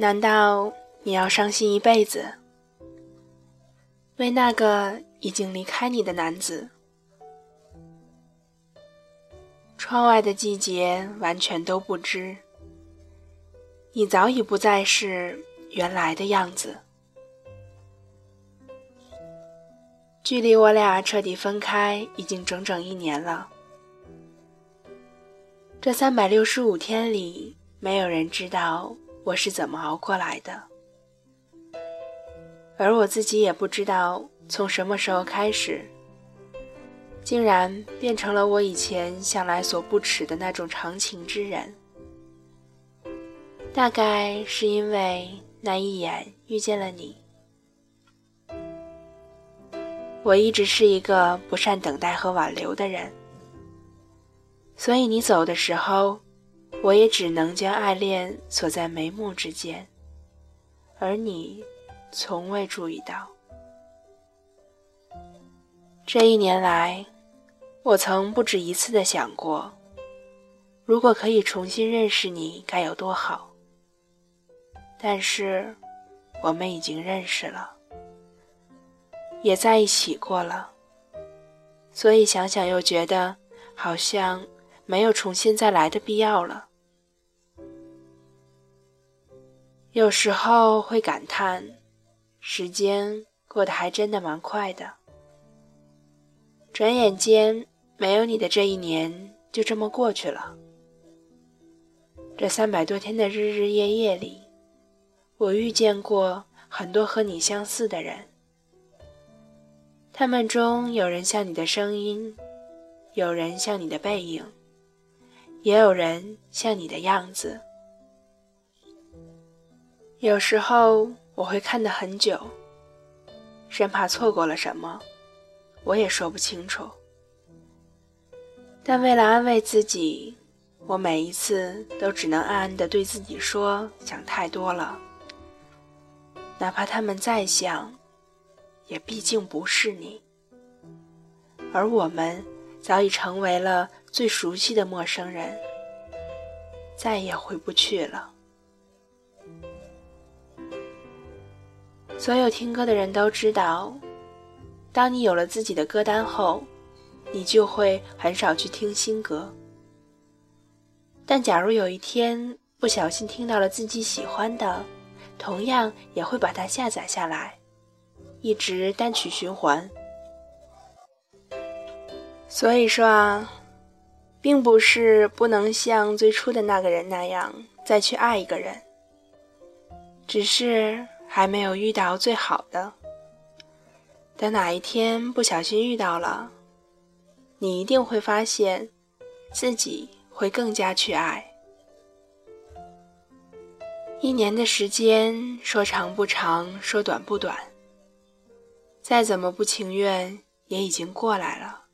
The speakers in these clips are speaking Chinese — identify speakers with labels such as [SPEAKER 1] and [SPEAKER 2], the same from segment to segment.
[SPEAKER 1] 难道你要伤心一辈子，为那个已经离开你的男子？窗外的季节完全都不知，你早已不再是原来的样子。距离我俩彻底分开已经整整一年了。这三百六十五天里，没有人知道我是怎么熬过来的，而我自己也不知道从什么时候开始，竟然变成了我以前向来所不耻的那种长情之人。大概是因为那一眼遇见了你。我一直是一个不善等待和挽留的人，所以你走的时候，我也只能将爱恋锁在眉目之间，而你从未注意到。这一年来，我曾不止一次的想过，如果可以重新认识你，该有多好。但是，我们已经认识了。也在一起过了，所以想想又觉得好像没有重新再来的必要了。有时候会感叹，时间过得还真的蛮快的。转眼间，没有你的这一年就这么过去了。这三百多天的日日夜夜里，我遇见过很多和你相似的人。他们中有人像你的声音，有人像你的背影，也有人像你的样子。有时候我会看得很久，生怕错过了什么，我也说不清楚。但为了安慰自己，我每一次都只能暗暗地对自己说：想太多了。哪怕他们再想。也毕竟不是你，而我们早已成为了最熟悉的陌生人，再也回不去了。所有听歌的人都知道，当你有了自己的歌单后，你就会很少去听新歌。但假如有一天不小心听到了自己喜欢的，同样也会把它下载下来。一直单曲循环，所以说啊，并不是不能像最初的那个人那样再去爱一个人，只是还没有遇到最好的。等哪一天不小心遇到了，你一定会发现自己会更加去爱。一年的时间，说长不长，说短不短。再怎么不情愿，也已经过来了。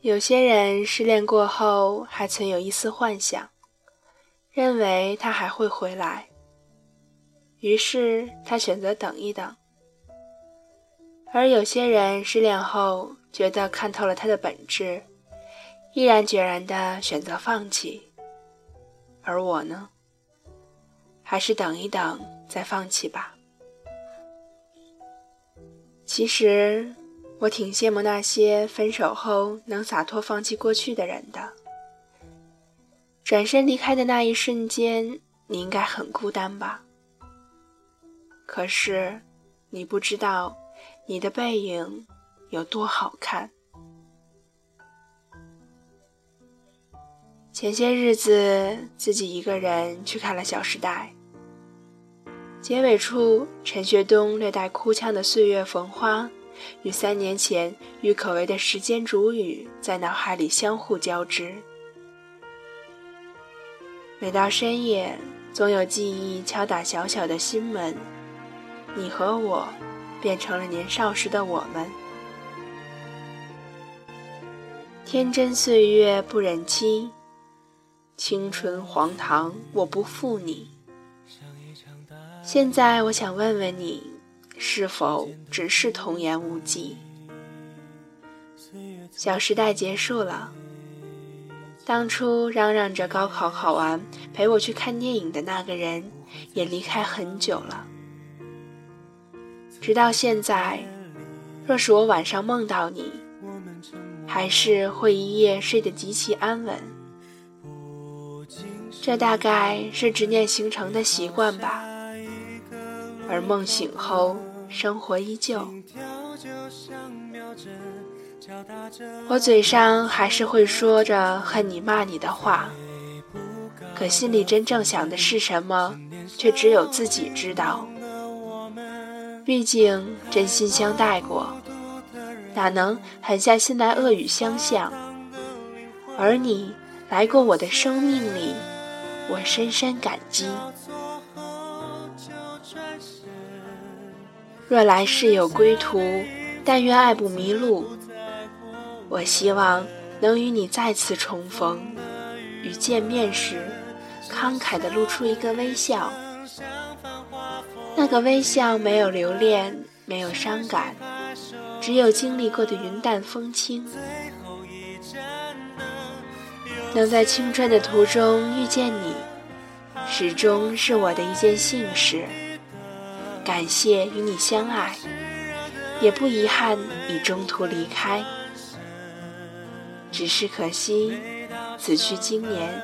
[SPEAKER 1] 有些人失恋过后还存有一丝幻想，认为他还会回来，于是他选择等一等。而有些人失恋后觉得看透了他的本质，毅然决然地选择放弃。而我呢，还是等一等再放弃吧。其实，我挺羡慕那些分手后能洒脱放弃过去的人的。转身离开的那一瞬间，你应该很孤单吧？可是，你不知道，你的背影有多好看。前些日子，自己一个人去看了《小时代》。结尾处，陈学冬略带哭腔的“岁月逢花”，与三年前郁可唯的“时间煮雨”在脑海里相互交织。每到深夜，总有记忆敲打小小的心门，你和我，变成了年少时的我们。天真岁月不忍欺，青春荒唐我不负你。现在我想问问你，是否只是童言无忌？小时代结束了，当初嚷嚷着高考考完陪我去看电影的那个人，也离开很久了。直到现在，若是我晚上梦到你，还是会一夜睡得极其安稳。这大概是执念形成的习惯吧。而梦醒后，生活依旧。我嘴上还是会说着恨你骂你的话，可心里真正想的是什么，却只有自己知道。毕竟真心相待过，哪能狠下心来恶语相向？而你来过我的生命里，我深深感激。若来世有归途，但愿爱不迷路。我希望能与你再次重逢，与见面时，慷慨地露出一个微笑。那个微笑没有留恋，没有伤感，只有经历过的云淡风轻。能在青春的途中遇见你，始终是我的一件幸事。感谢与你相爱，也不遗憾你中途离开。只是可惜，此去经年，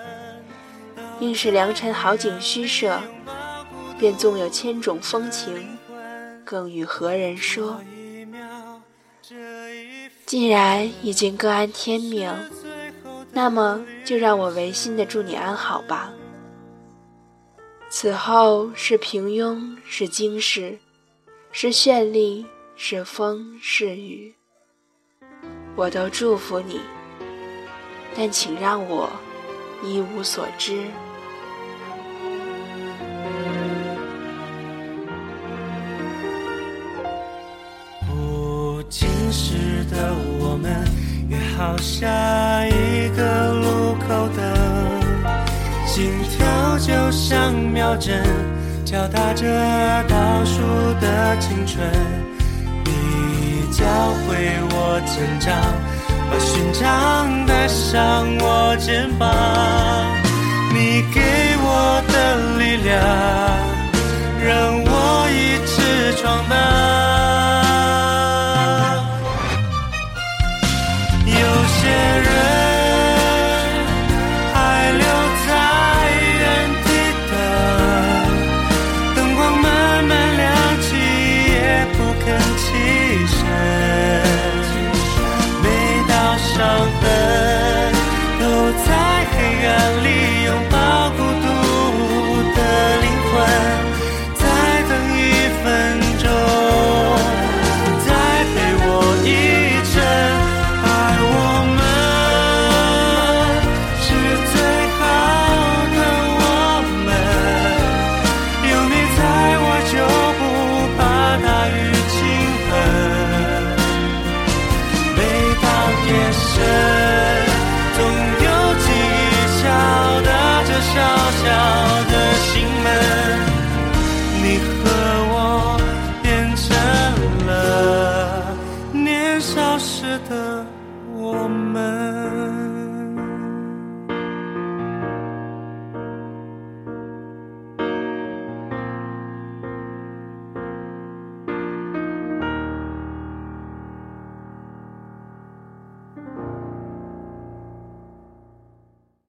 [SPEAKER 1] 应是良辰好景虚设，便纵有千种风情，更与何人说？既然已经各安天命，那么就让我违心的祝你安好吧。此后是平庸，是惊世，是绚丽，是风是雨，我都祝福你。但请让我一无所知。
[SPEAKER 2] 下一个路口等，心跳就像秒针，敲打着倒数的青春。你教会我成长。把勋章带上我肩膀，你给我的力量，